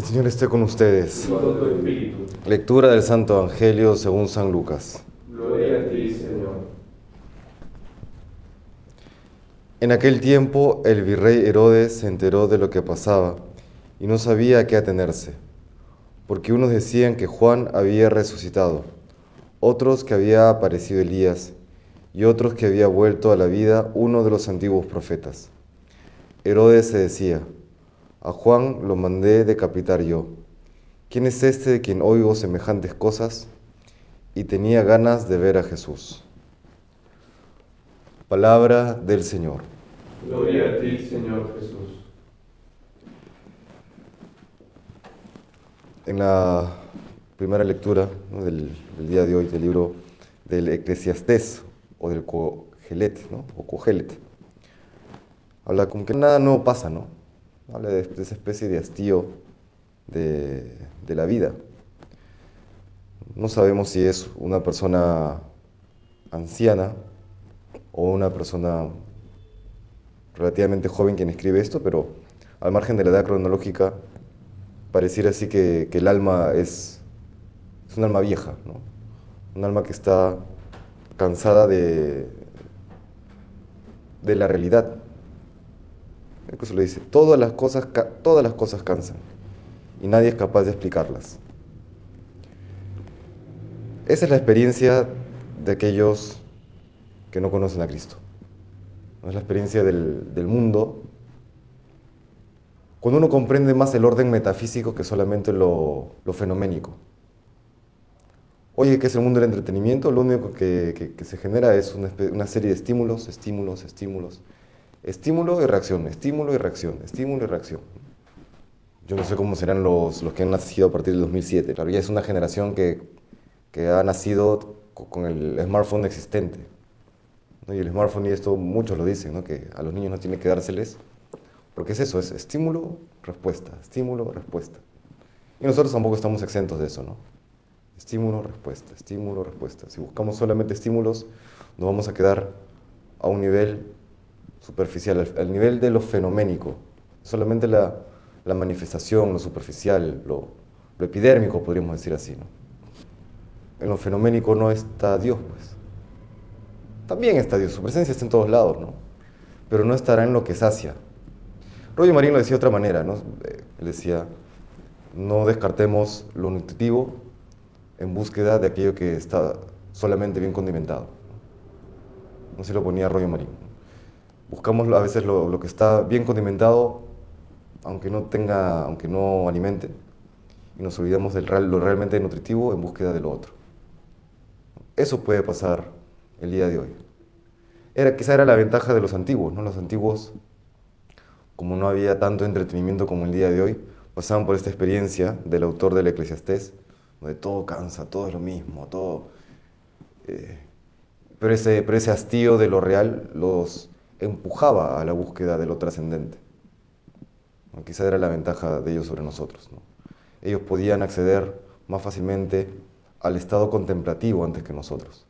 El Señor esté con ustedes. con tu espíritu. Lectura del Santo Evangelio según San Lucas. Gloria a ti, Señor. En aquel tiempo el virrey Herodes se enteró de lo que pasaba y no sabía a qué atenerse, porque unos decían que Juan había resucitado, otros que había aparecido Elías y otros que había vuelto a la vida uno de los antiguos profetas. Herodes se decía, a Juan lo mandé decapitar yo. ¿Quién es este de quien oigo semejantes cosas? Y tenía ganas de ver a Jesús. Palabra del Señor. Gloria a ti, Señor Jesús. En la primera lectura ¿no? del, del día de hoy del libro del Eclesiastés o del Cogelet, ¿no? o Cogelet, habla como que nada nuevo pasa, ¿no? Habla de, esa especie de hastío de, de la vida. No sabemos si es una persona anciana o una persona relativamente joven quien escribe esto, pero al margen de la edad cronológica, pareciera así que, que el alma es, es un alma vieja, ¿no? un alma que está cansada de, de la realidad. Eso lo dice, todas las, cosas, todas las cosas cansan y nadie es capaz de explicarlas. Esa es la experiencia de aquellos que no conocen a Cristo. Es la experiencia del, del mundo. Cuando uno comprende más el orden metafísico que solamente lo, lo fenoménico. Oye, ¿qué es el mundo del entretenimiento? Lo único que, que- se genera es una, una serie de estímulos, estímulos, estímulos. Estímulo y reacción, estímulo y reacción, estímulo y reacción. Yo no sé cómo serán los, los que han nacido a partir del 2007. Claro, ya es una generación que, que ha nacido co- con el smartphone existente. Y el smartphone, y esto muchos lo dicen, ¿no? que a los niños no tiene que dárseles, porque es eso, es estímulo, respuesta, estímulo, respuesta. Y nosotros tampoco estamos exentos de eso, ¿no? Estímulo, respuesta, estímulo, respuesta. Si buscamos solamente estímulos, nos vamos a quedar a un nivel superficial, al, nivel de lo fenoménico. Solamente la, la manifestación, lo superficial, lo, epidérmico, podríamos decir así, ¿no? En lo fenoménico no está Dios, pues. También está Dios, su presencia está en todos lados, ¿no? Pero no estará en lo que sacia. Roger Marín lo decía de otra manera, ¿no? Él decía, no descartemos lo nutritivo en búsqueda de aquello que está solamente bien condimentado. No se lo ponía Roger Marín. Buscamos a veces lo, lo que está bien condimentado, aunque no tenga, aunque no alimente, y nos olvidamos de lo realmente nutritivo en búsqueda de lo otro. Eso puede pasar el día de hoy. Era, quizá era la ventaja de los antiguos, ¿no? Los antiguos, como no había tanto entretenimiento como el día de hoy, pasaban por esta experiencia del autor del Eclesiastés, donde todo cansa, todo es lo mismo, todo... eh, pero, ese, pero ese hastío de lo real los empujaba a la búsqueda de lo trascendente. Quizá era la ventaja de ellos sobre nosotros. ¿no? Ellos podían acceder más fácilmente al estado contemplativo antes que nosotros.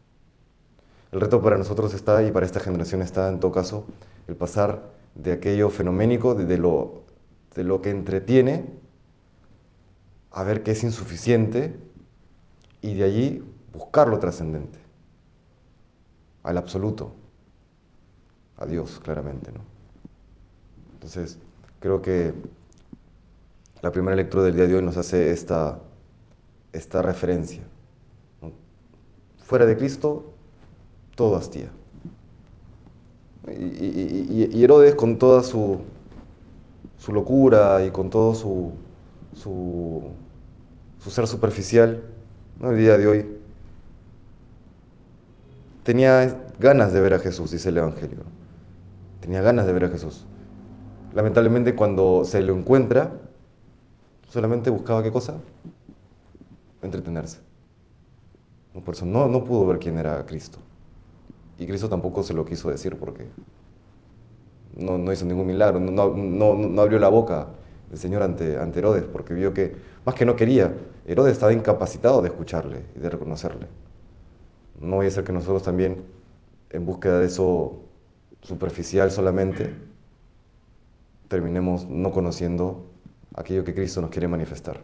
El reto para nosotros está, y para esta generación está, en todo caso, el pasar de aquello fenoménico, de, lo, de lo que entretiene, a ver que es insuficiente, y de allí buscar lo trascendente, al absoluto, a Dios, claramente. ¿no? Entonces, creo que la primera lectura del día de hoy nos hace esta, esta referencia. Fuera de Cristo, todo hastía. Y, y- Herodes con toda su, su locura y con todo su, su, ser superficial, el día de hoy, tenía ganas de ver a Jesús, dice el Evangelio. Tenía ganas de ver a Jesús. Lamentablemente cuando se lo encuentra, solamente buscaba qué cosa? Entretenerse. Por eso no, no pudo ver quién era Cristo. Y Cristo tampoco se lo quiso decir porque no, hizo ningún milagro, no, no, no- abrió la boca el Señor ante, ante Herodes porque vio que, más que no quería, Herodes estaba incapacitado de escucharle y de reconocerle. No vaya a ser que nosotros también, en búsqueda de eso superficial solamente, terminemos no conociendo aquello que Cristo nos quiere manifestar.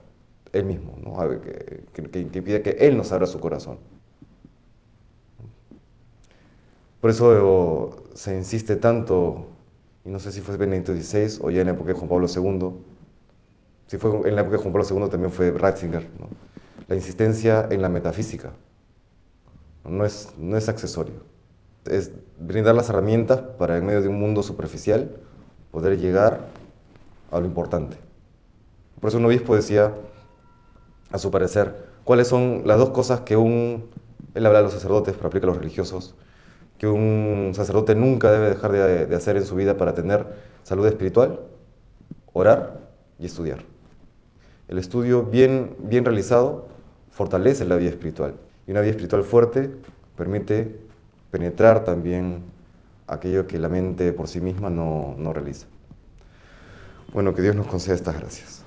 Él mismo, ¿no? que, que, que, pide que Él nos abra su corazón. Por eso se insiste tanto, y no sé si fue Benedicto XVI o ya en la época de Juan Pablo II, si fue en la época de Juan Pablo II también fue Ratzinger, la insistencia en la metafísica. No es, no es accesorio. Es brindar las herramientas para en medio de un mundo superficial poder llegar a lo importante. Por eso un obispo decía, a su parecer, cuáles son las dos cosas que un, él habla de los sacerdotes, pero aplica a los religiosos, que un sacerdote nunca debe dejar de, de hacer en su vida para tener salud espiritual, orar y estudiar. El estudio bien, bien realizado fortalece la vida espiritual y una vida espiritual fuerte permite penetrar también aquello que la mente por sí misma no, no realiza. Bueno, que Dios nos conceda estas gracias.